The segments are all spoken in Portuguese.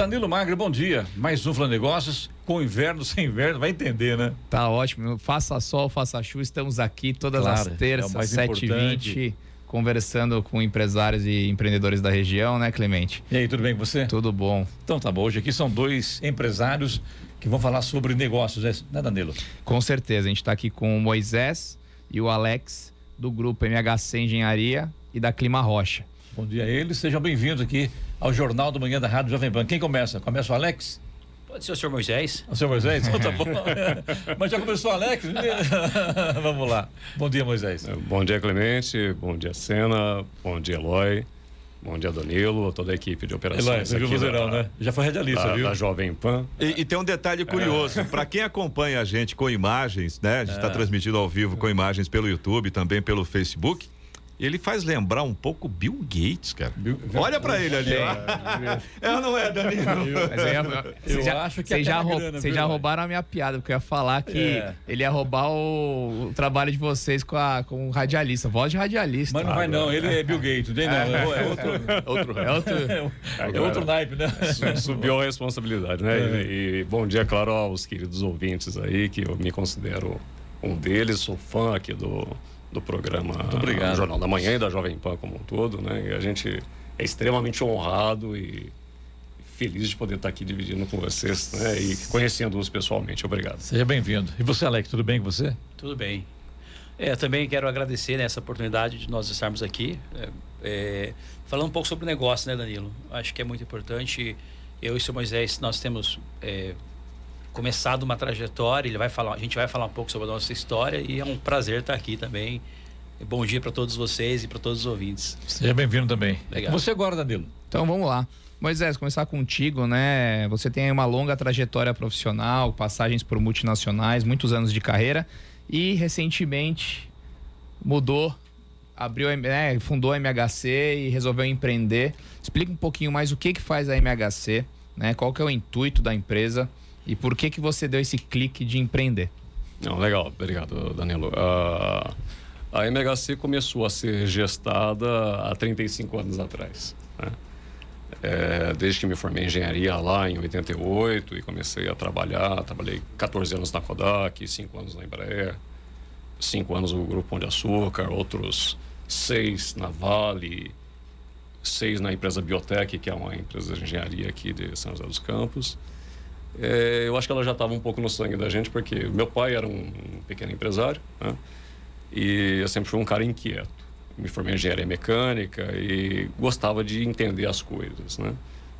Danilo Magro, bom dia. Mais um Fla Negócios, com inverno, sem inverno, vai entender, né? Tá ótimo. Faça sol, faça chuva, estamos aqui todas claro, as terças, é 7h20, conversando com empresários e empreendedores da região, né, Clemente? E aí, tudo bem com você? Tudo bom. Então tá bom. Hoje aqui são dois empresários que vão falar sobre negócios, né, né Danilo? Com certeza. A gente está aqui com o Moisés e o Alex, do grupo MHC Engenharia e da Clima Rocha. Bom dia a eles, sejam bem-vindos aqui ao Jornal do Manhã da Rádio Jovem Pan. Quem começa? Começa o Alex? Pode ser o senhor Moisés. O senhor Moisés? Então tá bom. Mas já começou o Alex? Vamos lá. Bom dia, Moisés. É, bom dia, Clemente. Bom dia, Sena. Bom dia, Eloy. Bom dia, Danilo, toda a equipe de operações. Eloy, você viu o vozeirão, né? Já foi radialista, da, viu? Da Jovem Pan. E, e tem um detalhe curioso, é. para quem acompanha a gente com imagens, né? A gente está é. transmitindo ao vivo com imagens pelo YouTube, também pelo Facebook ele faz lembrar um pouco Bill Gates, cara. Bill, Olha para ele ali, ó. É ou não é, Danilo? Mas eu, eu já, acho que vocês já, grana, já roubaram a minha piada, porque eu ia falar que é. ele ia roubar o, o, trabalho de vocês com, a, com o radialista, voz de radialista. Mas não vai não, ele é Bill Gates, não, é, é outro, outro, é outro, é outro naipe, né? Subiu a responsabilidade, né? É. E, e bom dia, claro, aos queridos ouvintes aí, que eu me considero um deles, sou fã aqui do do programa do Jornal da Manhã e da Jovem Pan como um todo, né? E a gente é extremamente honrado e feliz de poder estar aqui dividindo com vocês, né? E conhecendo-os pessoalmente. Obrigado. Seja bem-vindo. E você, Alex, tudo bem com você? Tudo bem. É, também quero agradecer né, essa oportunidade de nós estarmos aqui. É, é, falando um pouco sobre o negócio, né, Danilo? Acho que é muito importante. Eu e o seu Moisés, nós temos é, começado uma trajetória. Ele vai falar, a gente vai falar um pouco sobre a nossa história e é um prazer estar aqui também. Bom dia para todos vocês e para todos os ouvintes. Seja bem-vindo também. Legal. Você agora, Danilo. Então vamos lá. Moisés, começar contigo, né? Você tem uma longa trajetória profissional, passagens por multinacionais, muitos anos de carreira e recentemente mudou, abriu, né, fundou a MHC e resolveu empreender. Explica um pouquinho mais o que que faz a MHC, né? Qual que é o intuito da empresa e por que que você deu esse clique de empreender? Não, legal, obrigado, Danilo. Uh, a MHC começou a ser gestada há 35 anos atrás. Né? É, desde que me formei em engenharia lá em 88 e comecei a trabalhar, trabalhei 14 anos na Kodak, 5 anos na Embraer, 5 anos no Grupo Pão de Açúcar, outros 6 na Vale, 6 na empresa Biotech, que é uma empresa de engenharia aqui de São José dos Campos. É, eu acho que ela já estava um pouco no sangue da gente, porque meu pai era um pequeno empresário, né? e eu sempre fui um cara inquieto. Me formei em engenharia mecânica e gostava de entender as coisas, né?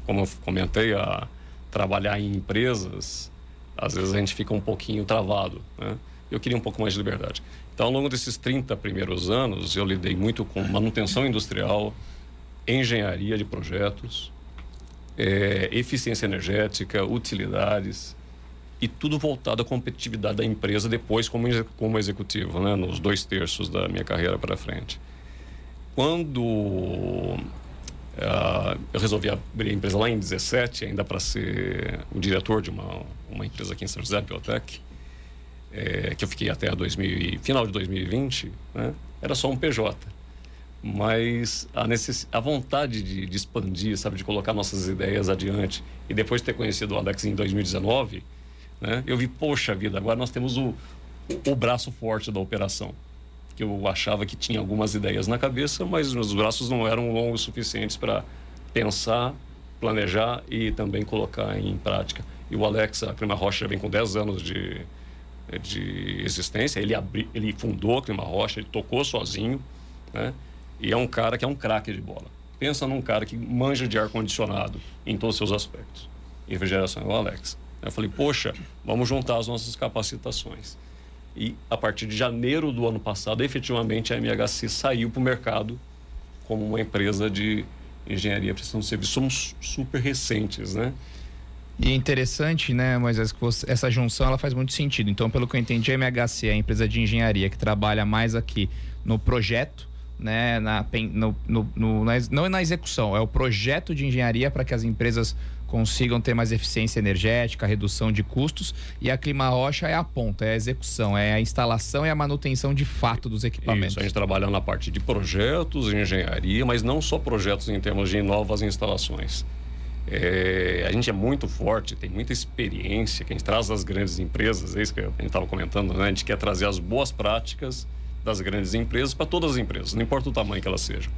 Como eu comentei, a trabalhar em empresas, às vezes a gente fica um pouquinho travado, né? Eu queria um pouco mais de liberdade. Então, ao longo desses 30 primeiros anos, eu lidei muito com manutenção industrial, engenharia de projetos, é, eficiência energética, utilidades e tudo voltado à competitividade da empresa depois como, como executivo, né, nos dois terços da minha carreira para frente. Quando uh, eu resolvi abrir a empresa lá em 17, ainda para ser o diretor de uma, uma empresa aqui em São José, Biotech, é, que eu fiquei até 2000, final de 2020, né, era só um PJ mas a, necess... a vontade de, de, expandir, sabe, de colocar nossas ideias adiante. E depois de ter conhecido o Alex em 2019, né, eu vi, poxa vida, agora nós temos o, o, braço forte da operação. Que eu achava que tinha algumas ideias na cabeça, mas os braços não eram longos suficientes para pensar, planejar e também colocar em prática. E o Alex, a Clima Rocha, vem com 10 anos de, de existência. Ele, abri, ele fundou a Clima Rocha, ele tocou sozinho, né? E é um cara que é um craque de bola. Pensa num cara que manja de ar-condicionado em todos os seus aspectos. Refrigeração é o Alex. Eu falei, poxa, vamos juntar as nossas capacitações. E a partir de janeiro do ano passado, efetivamente a MHC saiu para o mercado como uma empresa de engenharia prestação de serviço. Somos super recentes, né? E é interessante, né, mas essa junção ela faz muito sentido. Então, pelo que eu entendi, a MHC é a empresa de engenharia que trabalha mais aqui no projeto né, na, no, no, no, não na execução, é o projeto de engenharia para que as empresas consigam ter mais eficiência energética, redução de custos, e a Clima Rocha é a ponta, é a execução, é a instalação e a manutenção de fato dos equipamentos. Isso, a gente trabalha na parte de projetos, engenharia, mas não só projetos em termos de novas instalações. É, a gente é muito forte, tem muita experiência que a gente traz das grandes empresas, é isso que a gente estava comentando, né? A gente quer trazer as boas práticas das grandes empresas para todas as empresas, não importa o tamanho que elas sejam,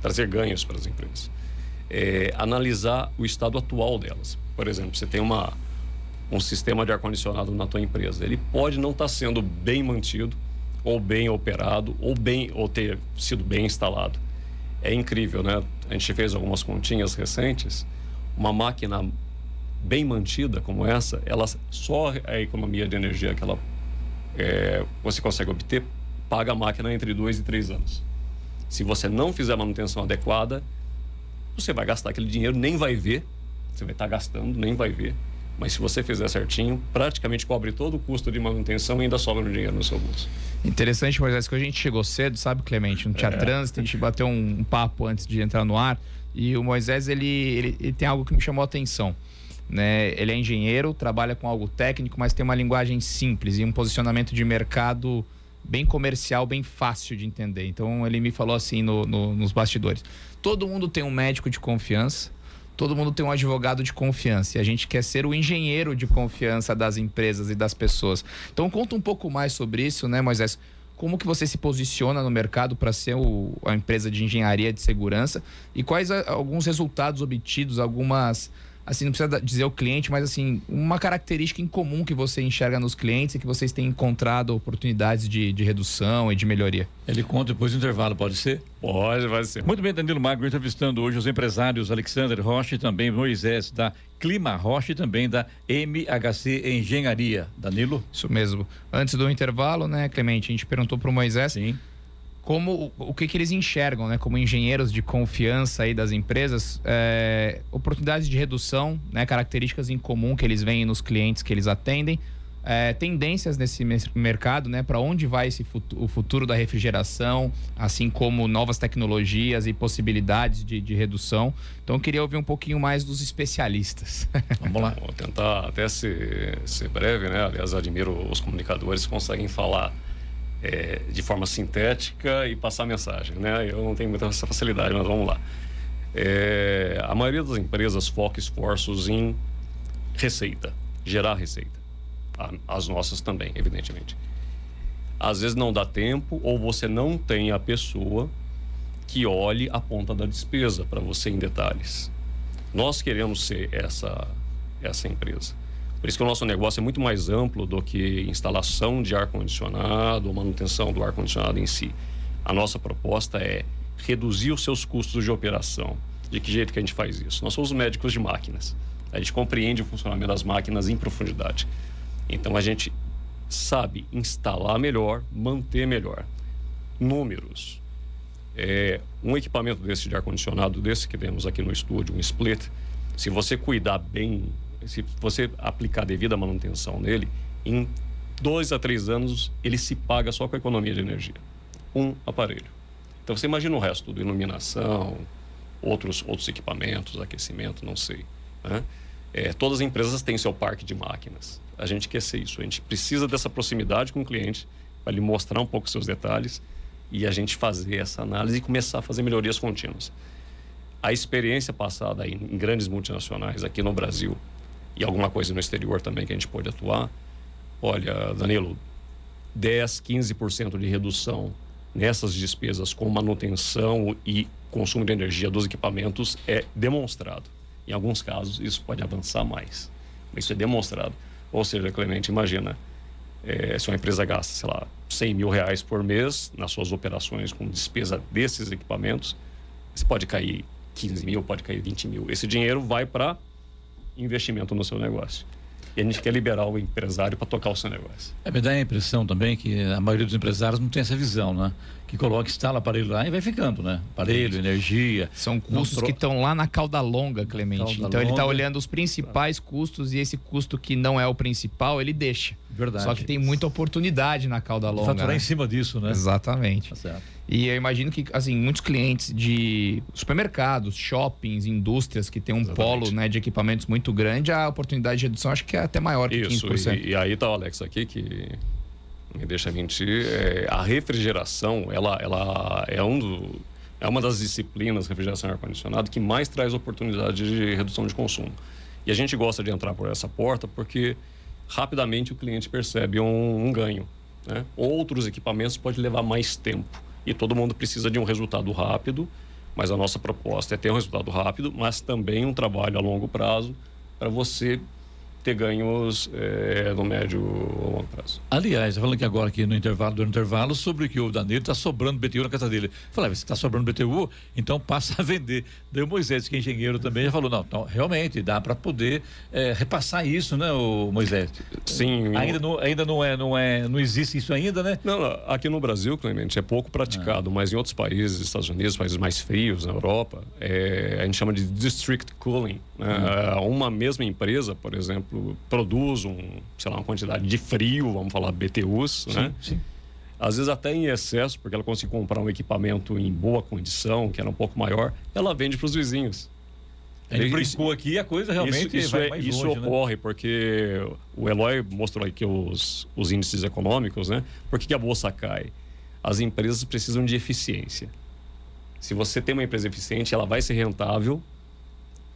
trazer ganhos para as empresas. É, analisar o estado atual delas. Por exemplo, você tem uma, um sistema de ar-condicionado na tua empresa, ele pode não estar tá sendo bem mantido, ou bem operado, ou bem ou ter sido bem instalado. É incrível, né? A gente fez algumas continhas recentes uma máquina bem mantida como essa, ela só a economia de energia que ela é, você consegue obter paga a máquina entre dois e três anos. Se você não fizer a manutenção adequada, você vai gastar aquele dinheiro, nem vai ver, você vai estar gastando, nem vai ver. Mas se você fizer certinho, praticamente cobre todo o custo de manutenção e ainda sobra um dinheiro no seu bolso. Interessante, mas que a gente chegou cedo, sabe, Clemente? Não tinha é. trânsito, a gente bateu um, um papo antes de entrar no ar. E o Moisés, ele, ele, ele tem algo que me chamou a atenção. Né? Ele é engenheiro, trabalha com algo técnico, mas tem uma linguagem simples e um posicionamento de mercado bem comercial, bem fácil de entender. Então ele me falou assim no, no, nos bastidores: todo mundo tem um médico de confiança, todo mundo tem um advogado de confiança e a gente quer ser o engenheiro de confiança das empresas e das pessoas. Então conta um pouco mais sobre isso, né, Moisés? como que você se posiciona no mercado para ser o, a empresa de engenharia de segurança e quais a, alguns resultados obtidos, algumas assim, não precisa dizer o cliente, mas assim, uma característica em comum que você enxerga nos clientes e que vocês têm encontrado oportunidades de, de redução e de melhoria. Ele conta depois do intervalo, pode ser? Pode, pode ser. Muito bem, Danilo Magro, entrevistando hoje os empresários Alexander Rocha e também Moisés da Clima Rocha e também da MHC Engenharia. Danilo? Isso mesmo. Antes do intervalo, né, Clemente, a gente perguntou para o Moisés. Sim como o que, que eles enxergam, né, como engenheiros de confiança aí das empresas, é, oportunidades de redução, né, características em comum que eles veem nos clientes que eles atendem, é, tendências nesse mercado, né, para onde vai esse futuro, o futuro da refrigeração, assim como novas tecnologias e possibilidades de, de redução. Então, eu queria ouvir um pouquinho mais dos especialistas. Vamos lá. Vou tentar até ser, ser breve, né? Aliás, admiro os comunicadores que conseguem falar é, de forma sintética e passar mensagem, né? Eu não tenho muita facilidade, mas vamos lá. É, a maioria das empresas foca esforços em receita, gerar receita. As nossas também, evidentemente. Às vezes não dá tempo ou você não tem a pessoa que olhe a ponta da despesa para você em detalhes. Nós queremos ser essa essa empresa. Por isso que o nosso negócio é muito mais amplo do que instalação de ar-condicionado ou manutenção do ar-condicionado em si. A nossa proposta é reduzir os seus custos de operação. De que jeito que a gente faz isso? Nós somos médicos de máquinas. A gente compreende o funcionamento das máquinas em profundidade. Então a gente sabe instalar melhor, manter melhor. Números. É, um equipamento desse de ar-condicionado, desse que temos aqui no estúdio, um split, se você cuidar bem se você aplicar devida manutenção nele, em dois a três anos ele se paga só com a economia de energia. Um aparelho. Então você imagina o resto, tudo, iluminação, outros, outros equipamentos, aquecimento, não sei. Né? É, todas as empresas têm seu parque de máquinas. A gente quer ser isso. A gente precisa dessa proximidade com o cliente para lhe mostrar um pouco seus detalhes e a gente fazer essa análise e começar a fazer melhorias contínuas. A experiência passada em grandes multinacionais aqui no Brasil e alguma coisa no exterior também que a gente pode atuar. Olha, Danilo, 10, 15% de redução nessas despesas com manutenção e consumo de energia dos equipamentos é demonstrado. Em alguns casos, isso pode avançar mais. Isso é demonstrado. Ou seja, Clemente, imagina, é, se uma empresa gasta, sei lá, 100 mil reais por mês nas suas operações com despesa desses equipamentos, isso pode cair 15 mil, pode cair 20 mil. Esse dinheiro vai para investimento no seu negócio. E a gente quer liberar o empresário para tocar o seu negócio. É, me dá a impressão também que a maioria dos empresários não tem essa visão, né? Que coloca, instala aparelho lá e vai ficando, né? Aparelho, energia. São custos que estão lá na cauda longa, Clemente. Cauda então tá longa. ele está olhando os principais custos e esse custo que não é o principal, ele deixa. Verdade. Só que tem muita oportunidade na cauda longa. Faturar né? em cima disso, né? Exatamente. Tá certo. E eu imagino que, assim, muitos clientes de supermercados, shoppings, indústrias que tem um Exatamente. polo né, de equipamentos muito grande, a oportunidade de redução acho que é até maior que Isso, 15%. E, e aí tá o Alex aqui que me deixa mentir. É, a refrigeração, ela, ela é um do, É uma das disciplinas, refrigeração e ar-condicionado, que mais traz oportunidade de redução de consumo. E a gente gosta de entrar por essa porta porque rapidamente o cliente percebe um, um ganho. Né? Outros equipamentos podem levar mais tempo e todo mundo precisa de um resultado rápido, mas a nossa proposta é ter um resultado rápido, mas também um trabalho a longo prazo para você ter ganhos é, no médio ou longo prazo. Aliás, falando aqui agora aqui no intervalo, do intervalo, sobre que o Danilo está sobrando BTU na casa dele. Falei, se está sobrando BTU, então passa a vender. Daí o Moisés, que é engenheiro também, já falou, não, então, realmente dá para poder é, repassar isso, né, o Moisés? Sim. Ainda não, ainda não é, não é, não existe isso ainda, né? Não, aqui no Brasil, Clemente, é pouco praticado, ah. mas em outros países, Estados Unidos, países mais frios, na Europa, é, a gente chama de district cooling. Né? Hum. Uma mesma empresa, por exemplo, produz um, sei lá, uma quantidade de frio, vamos falar BTUs, sim, né? Sim. Às vezes até em excesso, porque ela consegue comprar um equipamento em boa condição, que era um pouco maior, ela vende para os vizinhos. A gente brincou aqui a coisa realmente isso, isso, é, isso longe, né? ocorre né? porque o Eloy mostrou aqui os, os índices econômicos, né? Por que, que a bolsa cai? As empresas precisam de eficiência. Se você tem uma empresa eficiente, ela vai ser rentável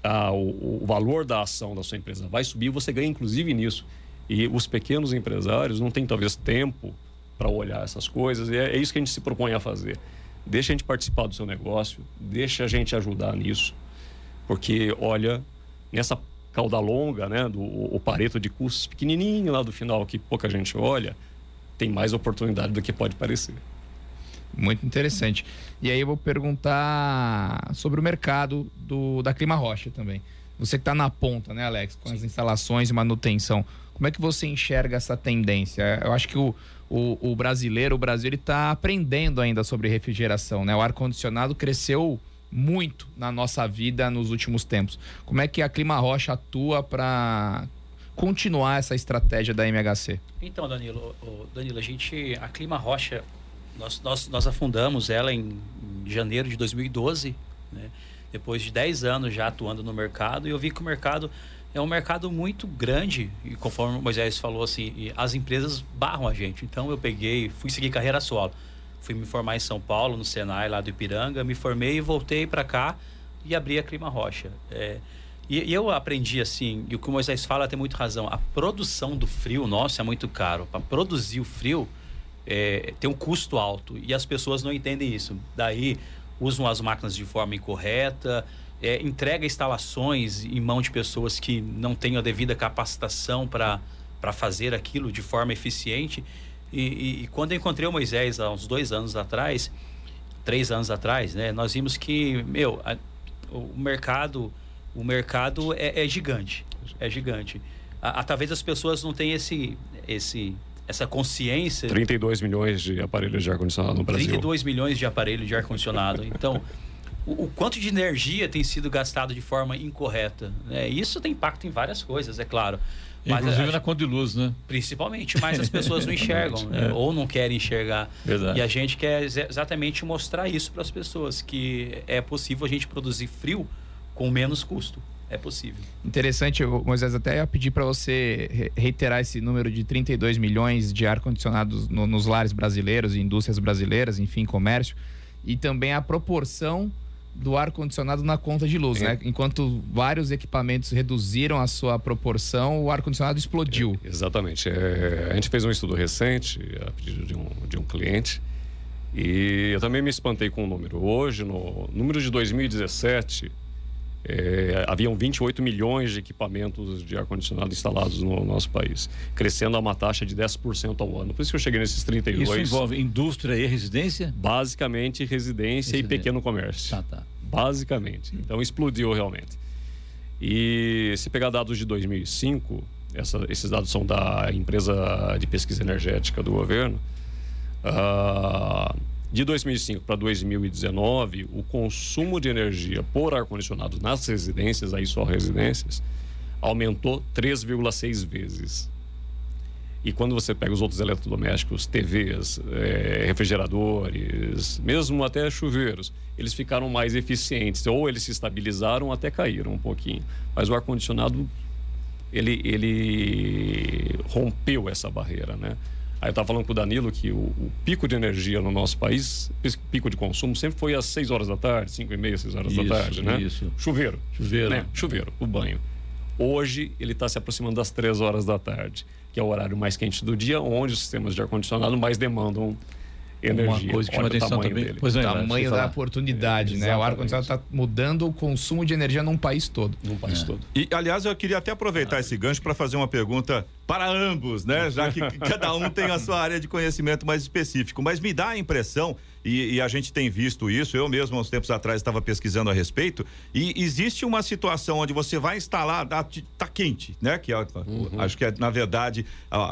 a, o, o, valor da ação da sua empresa vai subir, você ganha inclusive nisso. E os pequenos empresários não têm talvez tempo para olhar essas coisas, e é, é, isso que a gente se propõe a fazer. Deixa a gente participar do seu negócio, deixa a gente ajudar nisso, porque olha, nessa cauda longa, né, do o pareto de custos pequenininho lá do final que pouca gente olha, tem mais oportunidade do que pode parecer. Muito interessante. E aí eu vou perguntar sobre o mercado do, da Clima Rocha também. Você que está na ponta, né, Alex, com Sim. as instalações e manutenção. Como é que você enxerga essa tendência? Eu acho que o, o, o brasileiro, o Brasil, ele está aprendendo ainda sobre refrigeração, né? O ar-condicionado cresceu muito na nossa vida nos últimos tempos. Como é que a Clima Rocha atua para continuar essa estratégia da MHC? Então, Danilo, Danilo, a gente, a Clima Rocha nós, nós, nós afundamos ela em, janeiro de 2012, né? depois de 10 anos já atuando no mercado, e eu vi que o mercado é um mercado muito grande, e conforme o Moisés falou assim, as empresas barram a gente. Então eu peguei, fui seguir carreira solo. Fui me formar em São Paulo, no Senai, lá do Ipiranga, me formei e voltei para cá e abri a Clima Rocha. É, e, e, eu aprendi assim, e o que o Moisés fala tem muito razão, a produção do frio nosso é muito caro. Para produzir o frio, é, tem um custo alto e as pessoas não entendem isso. Daí usam as máquinas de forma incorreta, é, entrega instalações em mão de pessoas que não têm a devida capacitação para fazer aquilo de forma eficiente. E, e, e, quando eu encontrei o Moisés há uns dois anos atrás, três anos atrás, né, nós vimos que, meu, a, o mercado, o mercado é, é gigante, é gigante. A, a, talvez as pessoas não tenham esse, esse essa consciência. 32 milhões de aparelhos de ar-condicionado no Brasil. 32 milhões de aparelhos de ar-condicionado. Então, o, o, quanto de energia tem sido gastado de forma incorreta? Né? Isso tem impacto em várias coisas, é claro. Mas Inclusive a, na conta de luz, né? Principalmente, mas as pessoas não enxergam, né? é. ou não querem enxergar. Verdade. E a gente quer exatamente mostrar isso para as pessoas, que é possível a gente produzir frio com menos custo. É possível. Interessante, Moisés, até ia pedir para você reiterar esse número de 32 milhões de ar-condicionados no, nos lares brasileiros, indústrias brasileiras, enfim, comércio, e também a proporção do ar-condicionado na conta de luz, é. né? Enquanto vários equipamentos reduziram a sua proporção, o ar-condicionado explodiu. É, exatamente. É, a gente fez um estudo recente, a pedido de um, de um cliente, e eu também me espantei com o número. Hoje, no número de 2017, é, haviam 28 milhões de equipamentos de ar-condicionado instalados no nosso país, crescendo a uma taxa de 10% ao ano. Por isso que eu cheguei nesses 32. Isso envolve indústria e residência? Basicamente residência, residência. e pequeno comércio. Tá, tá. Basicamente. Então explodiu realmente. E se pegar dados de 2005, essa, esses dados são da empresa de pesquisa energética do governo. Uh, de 2005 para 2019, o consumo de energia por ar-condicionado nas residências, aí só residências, aumentou 3,6 vezes. E quando você pega os outros eletrodomésticos, TVs, é, refrigeradores, mesmo até chuveiros, eles ficaram mais eficientes, ou eles se estabilizaram até caíram um pouquinho. Mas o ar-condicionado, ele, ele rompeu essa barreira, né? Aí eu estava falando com o Danilo que o, o, pico de energia no nosso país, pico de consumo, sempre foi às 6 horas da tarde, 5 e meia, 6 horas isso, da tarde, né? Isso. Chuveiro. Chuveiro. Né? Chuveiro, o banho. Hoje ele está se aproximando das 3 horas da tarde, que é o horário mais quente do dia, onde os sistemas de ar-condicionado mais demandam energia. Uma coisa que chama atenção também. Dele. Pois é, o tamanho da oportunidade, é, né? O ar-condicionado está mudando o consumo de energia num país todo. Num país é. todo. E, aliás, eu queria até aproveitar ah. esse gancho para fazer uma pergunta para ambos, né? Já que cada um tem a sua área de conhecimento mais específico. Mas me dá a impressão e, e, a gente tem visto isso. Eu mesmo, há uns tempos atrás, estava pesquisando a respeito. E existe uma situação onde você vai instalar, tá, quente, né? Que é, uhum. acho que é, na verdade,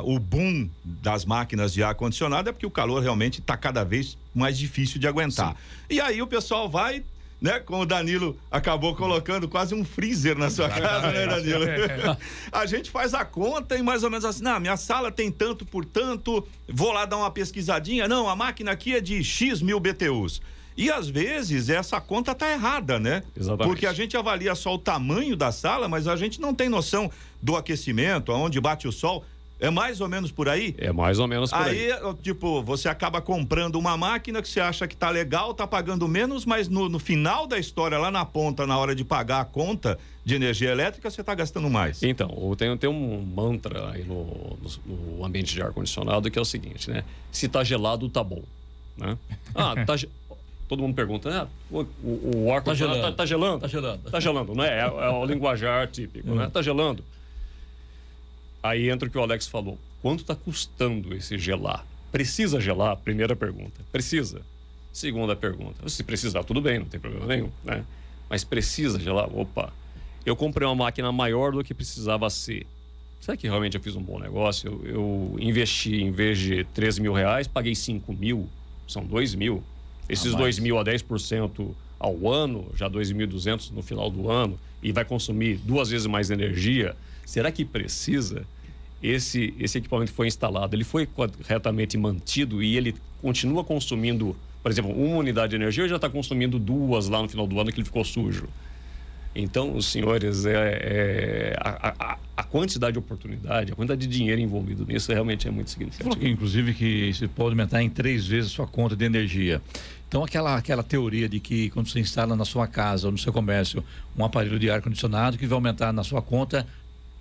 o boom das máquinas de ar-condicionado é porque o calor realmente está cada vez mais difícil de aguentar. Sim. E aí o pessoal vai né? Como o Danilo acabou colocando quase um freezer na sua casa, né, Danilo? a gente faz a conta e mais ou menos assim, não, minha sala tem tanto por tanto, vou lá dar uma pesquisadinha. Não, a máquina aqui é de X mil BTUs. E às vezes essa conta tá errada, né? Exatamente. Porque a gente avalia só o tamanho da sala, mas a gente não tem noção do aquecimento, aonde bate o sol. É mais ou menos por aí? É mais ou menos por aí. Aí, tipo, você acaba comprando uma máquina que você acha que tá legal, tá pagando menos, mas no, no final da história, lá na ponta, na hora de pagar a conta de energia elétrica, você tá gastando mais. Então, tem, tem um mantra aí no, no, no ambiente de ar-condicionado que é o seguinte, né? Se tá gelado, tá bom. Né? Ah, tá. Todo mundo pergunta, né? O, o, o ar-condicionado tá, tá, tá, gelando? Tá gelando. Tá gelando, não é? É, é o linguajar típico, né? Tá gelando. Aí entra o que o Alex falou. Quanto está custando esse gelar? Precisa gelar? Primeira pergunta. Precisa. Segunda pergunta. Se precisar, tudo bem, não tem problema nenhum, né? Mas precisa gelar? Opa, eu comprei uma máquina maior do que precisava ser. Será que realmente eu fiz um bom negócio? Eu, eu investi, em vez de 13 mil reais, paguei 5 mil, são 2 mil. Esses ah, 2 mil a 10% ao ano, já 2.200 no final do ano, e vai consumir duas vezes mais energia Será que precisa? Esse, esse equipamento foi instalado, ele foi corretamente mantido e ele continua consumindo, por exemplo, uma unidade de energia já está consumindo duas lá no final do ano que ele ficou sujo? Então, os senhores, é, é a, a, a, quantidade de oportunidade, a quantidade de dinheiro envolvido nisso realmente é muito significativa. Falou que, inclusive, que você pode aumentar em três vezes a sua conta de energia. Então, aquela, aquela teoria de que quando você instala na sua casa ou no seu comércio um aparelho de ar-condicionado que vai aumentar na sua conta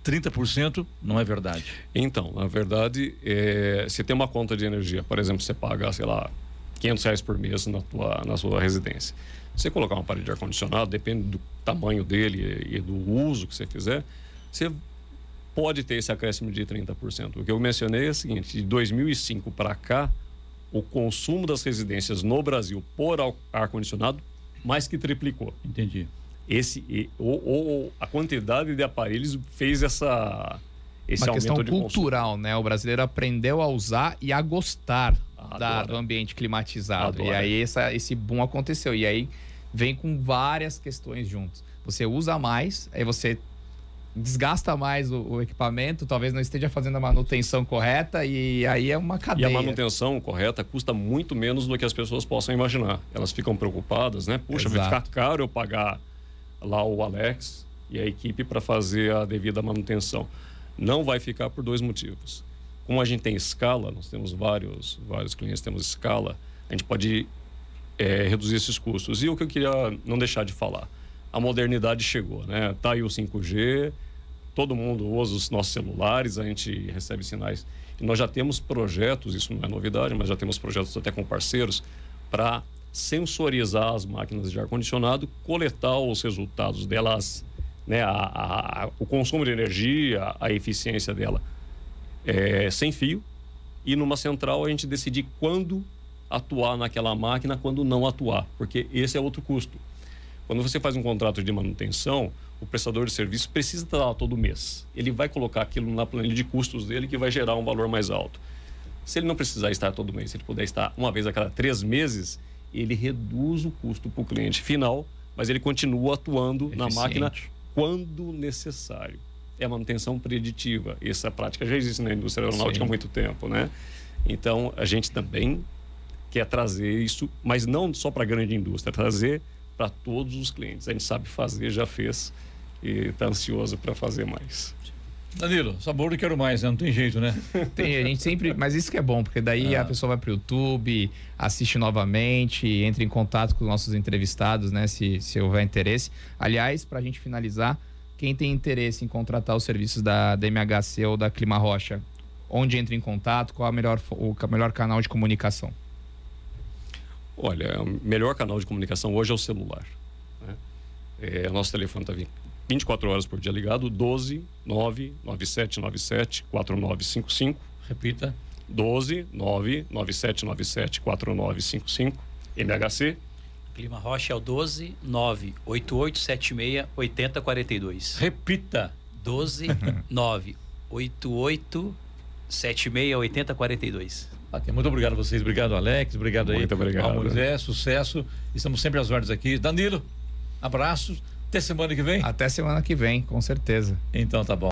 30% não é verdade. Então, na verdade, é, se tem uma conta de energia, por exemplo, você paga, sei lá, 500 reais por mês na, tua, na sua residência. Você colocar um aparelho de ar-condicionado, depende do tamanho dele e do uso que você fizer, você pode ter esse acréscimo de 30%. O que eu mencionei é o seguinte: de 2005 para cá, o consumo das residências no Brasil por ar-condicionado mais que triplicou. Entendi esse ou, ou, a quantidade de aparelhos fez essa esse uma questão cultural, né? O brasileiro aprendeu a usar e a gostar da, do ambiente climatizado. Adora. E aí essa, esse boom aconteceu. E aí vem com várias questões juntos. Você usa mais, aí você desgasta mais o, o, equipamento, talvez não esteja fazendo a manutenção correta e aí é uma cadeia. E a manutenção correta custa muito menos do que as pessoas possam imaginar. Elas ficam preocupadas, né? Puxa, Exato. vai ficar caro eu pagar lá o Alex e a equipe para fazer a devida manutenção. Não vai ficar por dois motivos. Como a gente tem escala, nós temos vários, vários clientes, temos escala, a gente pode é, reduzir esses custos. E o que eu queria não deixar de falar, a modernidade chegou, né? Tá aí o 5G, todo mundo usa os nossos celulares, a gente recebe sinais. E nós já temos projetos, isso não é novidade, mas já temos projetos até com parceiros para sensorizar as máquinas de ar-condicionado, coletar os resultados delas, né, a, a, o consumo de energia, a eficiência dela é, sem fio, e numa central a gente decidir quando atuar naquela máquina, quando não atuar, porque esse é outro custo. Quando você faz um contrato de manutenção, o prestador de serviço precisa estar lá todo mês. Ele vai colocar aquilo na planilha de custos dele que vai gerar um valor mais alto. Se ele não precisar estar todo mês, se ele puder estar uma vez a cada três meses, ele reduz o custo para o cliente final, mas ele continua atuando Eficiente. na máquina quando necessário. É a manutenção preditiva. Essa prática já existe na indústria aeronáutica Sim. há muito tempo, né? Então, a gente também quer trazer isso, mas não só para a grande indústria, trazer para todos os clientes. A gente sabe fazer, já fez e está ansioso para fazer mais. Danilo, sabor eu quero mais, né? Não tem jeito, né? Tem, a gente sempre. Mas isso que é bom, porque daí ah. a pessoa vai pro YouTube, assiste novamente, entra em contato com os nossos entrevistados, né? Se, se houver interesse. Aliás, para a gente finalizar, quem tem interesse em contratar os serviços da, da MHC ou da Clima Rocha, onde entra em contato? Qual é o melhor, o melhor canal de comunicação? Olha, o melhor canal de comunicação hoje é o celular. Né? É, nosso telefone está 24 horas por dia ligado, 12 9 9797 4955. Repita. 12 9 9797 4955. MHC. Clima Rocha é o 12 9 8876 8042. Repita. 12 9 8876 8042. Muito obrigado a vocês, obrigado Alex, obrigado muito aí obrigado. ao Moisés, sucesso. Estamos sempre às ordens aqui. Danilo, abraços. Até semana que vem? Até semana que vem, com certeza. Então tá bom.